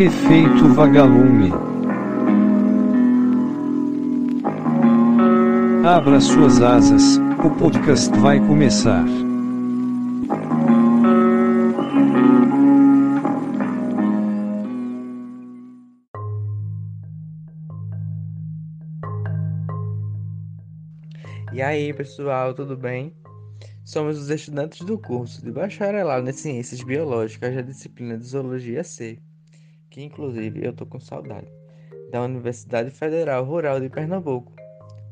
Efeito vagalume. Abra suas asas, o podcast vai começar. E aí, pessoal, tudo bem? Somos os estudantes do curso de Bacharelado em Ciências Biológicas da disciplina de Zoologia C, que inclusive eu tô com saudade, da Universidade Federal Rural de Pernambuco.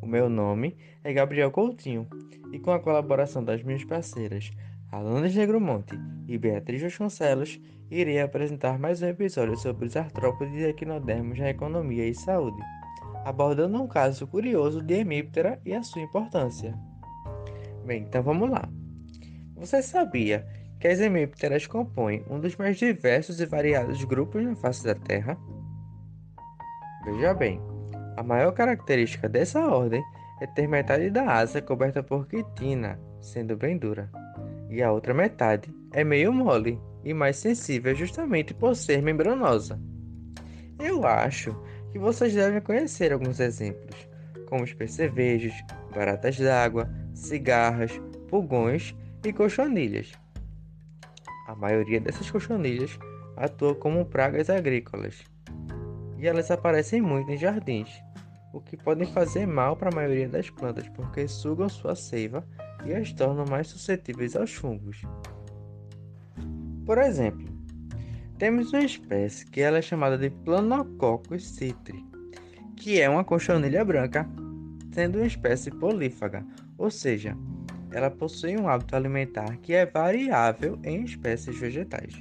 O meu nome é Gabriel Coutinho e com a colaboração das minhas parceiras Alanis Negromonte e Beatriz Vasconcelos, irei apresentar mais um episódio sobre os artrópodes e equinodermos na economia e saúde, abordando um caso curioso de hemíptera e a sua importância. Bem, então vamos lá. Você sabia que as hemípteras compõem um dos mais diversos e variados grupos na face da Terra? Veja bem, a maior característica dessa ordem é ter metade da asa coberta por quitina, sendo bem dura, e a outra metade é meio mole e mais sensível justamente por ser membranosa. Eu acho que vocês devem conhecer alguns exemplos, como os percevejos, baratas d'água, cigarras, pulgões e cochonilhas. A maioria dessas cochonilhas atua como pragas agrícolas e elas aparecem muito em jardins, o que podem fazer mal para a maioria das plantas porque sugam sua seiva e as tornam mais suscetíveis aos fungos. Por exemplo, temos uma espécie que ela é chamada de Planococcus citri, que é uma cochonilha branca, sendo uma espécie polífaga, ou seja, ela possui um hábito alimentar que é variável em espécies vegetais.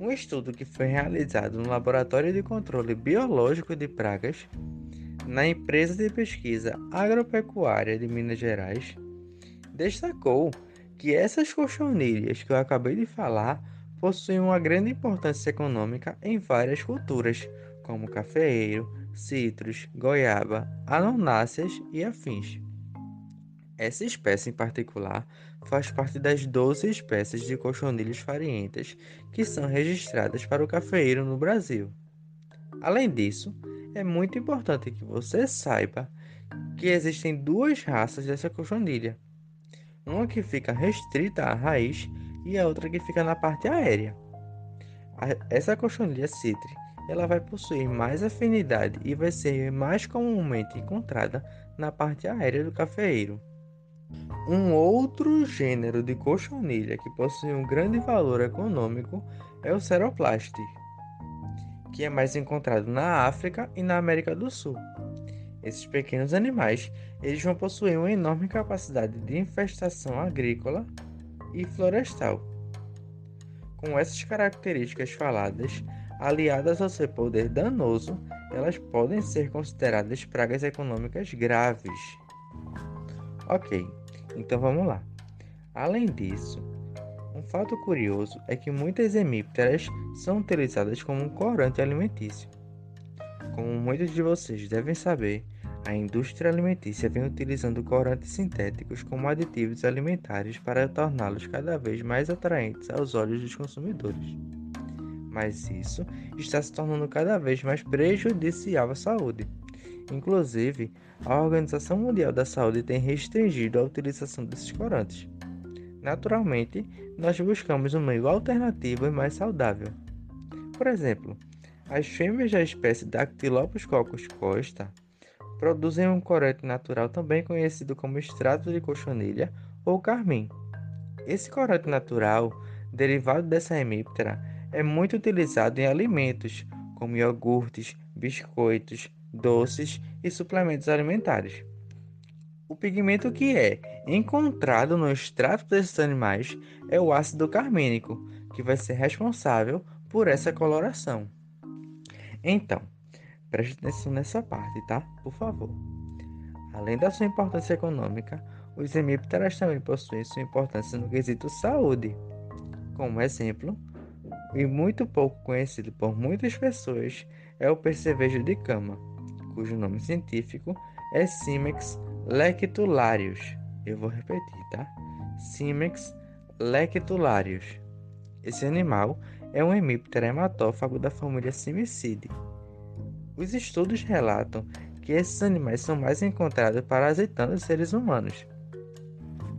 Um estudo que foi realizado no Laboratório de Controle Biológico de Pragas, na empresa de pesquisa agropecuária de Minas Gerais, destacou que essas cochonilhas que eu acabei de falar possuem uma grande importância econômica em várias culturas, como cafeeiro, citros, goiaba, anonáceas e afins. Essa espécie em particular faz parte das 12 espécies de cochonilhas farinhentas que são registradas para o cafeeiro no Brasil. Além disso, é muito importante que você saiba que existem duas raças dessa cochonilha. Uma que fica restrita à raiz e a outra que fica na parte aérea. Essa cochonilha citre ela vai possuir mais afinidade e vai ser mais comumente encontrada na parte aérea do cafeeiro. Um outro gênero de cochonilha que possui um grande valor econômico é o Ceroplast, que é mais encontrado na África e na América do Sul. Esses pequenos animais eles vão possuir uma enorme capacidade de infestação agrícola e florestal. Com essas características faladas, aliadas ao seu poder danoso, elas podem ser consideradas pragas econômicas graves. Ok, então vamos lá. Além disso, um fato curioso é que muitas hemípteras são utilizadas como um corante alimentício. Como muitos de vocês devem saber, a indústria alimentícia vem utilizando corantes sintéticos como aditivos alimentares para torná-los cada vez mais atraentes aos olhos dos consumidores. Mas isso está se tornando cada vez mais prejudicial à saúde. Inclusive, a Organização Mundial da Saúde tem restringido a utilização desses corantes. Naturalmente, nós buscamos um meio alternativo e mais saudável. Por exemplo, as fêmeas da espécie Dactylopus coccus costa produzem um corante natural também conhecido como extrato de cochonilha ou carmim. Esse corante natural, derivado dessa hemíptera, é muito utilizado em alimentos como iogurtes, biscoitos, doces e suplementos alimentares. O pigmento que é encontrado no extrato desses animais é o ácido carmínico, que vai ser responsável por essa coloração. Então, Preste atenção nessa parte, tá? Por favor. Além da sua importância econômica, os hemípteras também possuem sua importância no quesito saúde. Como exemplo, e muito pouco conhecido por muitas pessoas, é o percevejo de cama, cujo nome científico é Simex lectularius. Eu vou repetir, tá? Simex lectularius. Esse animal é um hemíptero hematófago da família Simicidae. Os estudos relatam que esses animais são mais encontrados parasitando os seres humanos,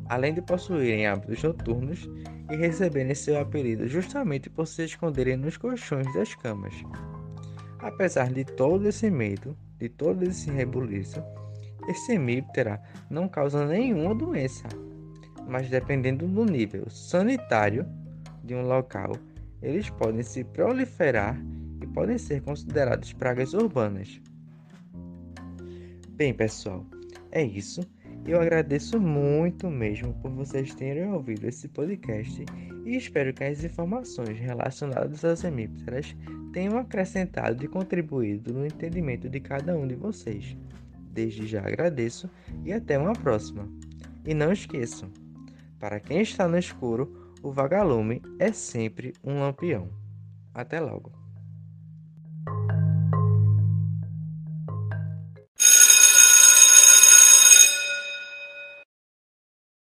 além de possuírem hábitos noturnos e receberem seu apelido justamente por se esconderem nos colchões das camas. Apesar de todo esse medo, de todo esse rebuliço, esse hemíptera não causa nenhuma doença, mas dependendo do nível sanitário de um local, eles podem se proliferar e podem ser considerados pragas urbanas. Bem, pessoal, é isso. Eu agradeço muito mesmo por vocês terem ouvido esse podcast e espero que as informações relacionadas às hemípteras tenham acrescentado e contribuído no entendimento de cada um de vocês. Desde já agradeço e até uma próxima. E não esqueçam, para quem está no escuro, o vagalume é sempre um lampião. Até logo.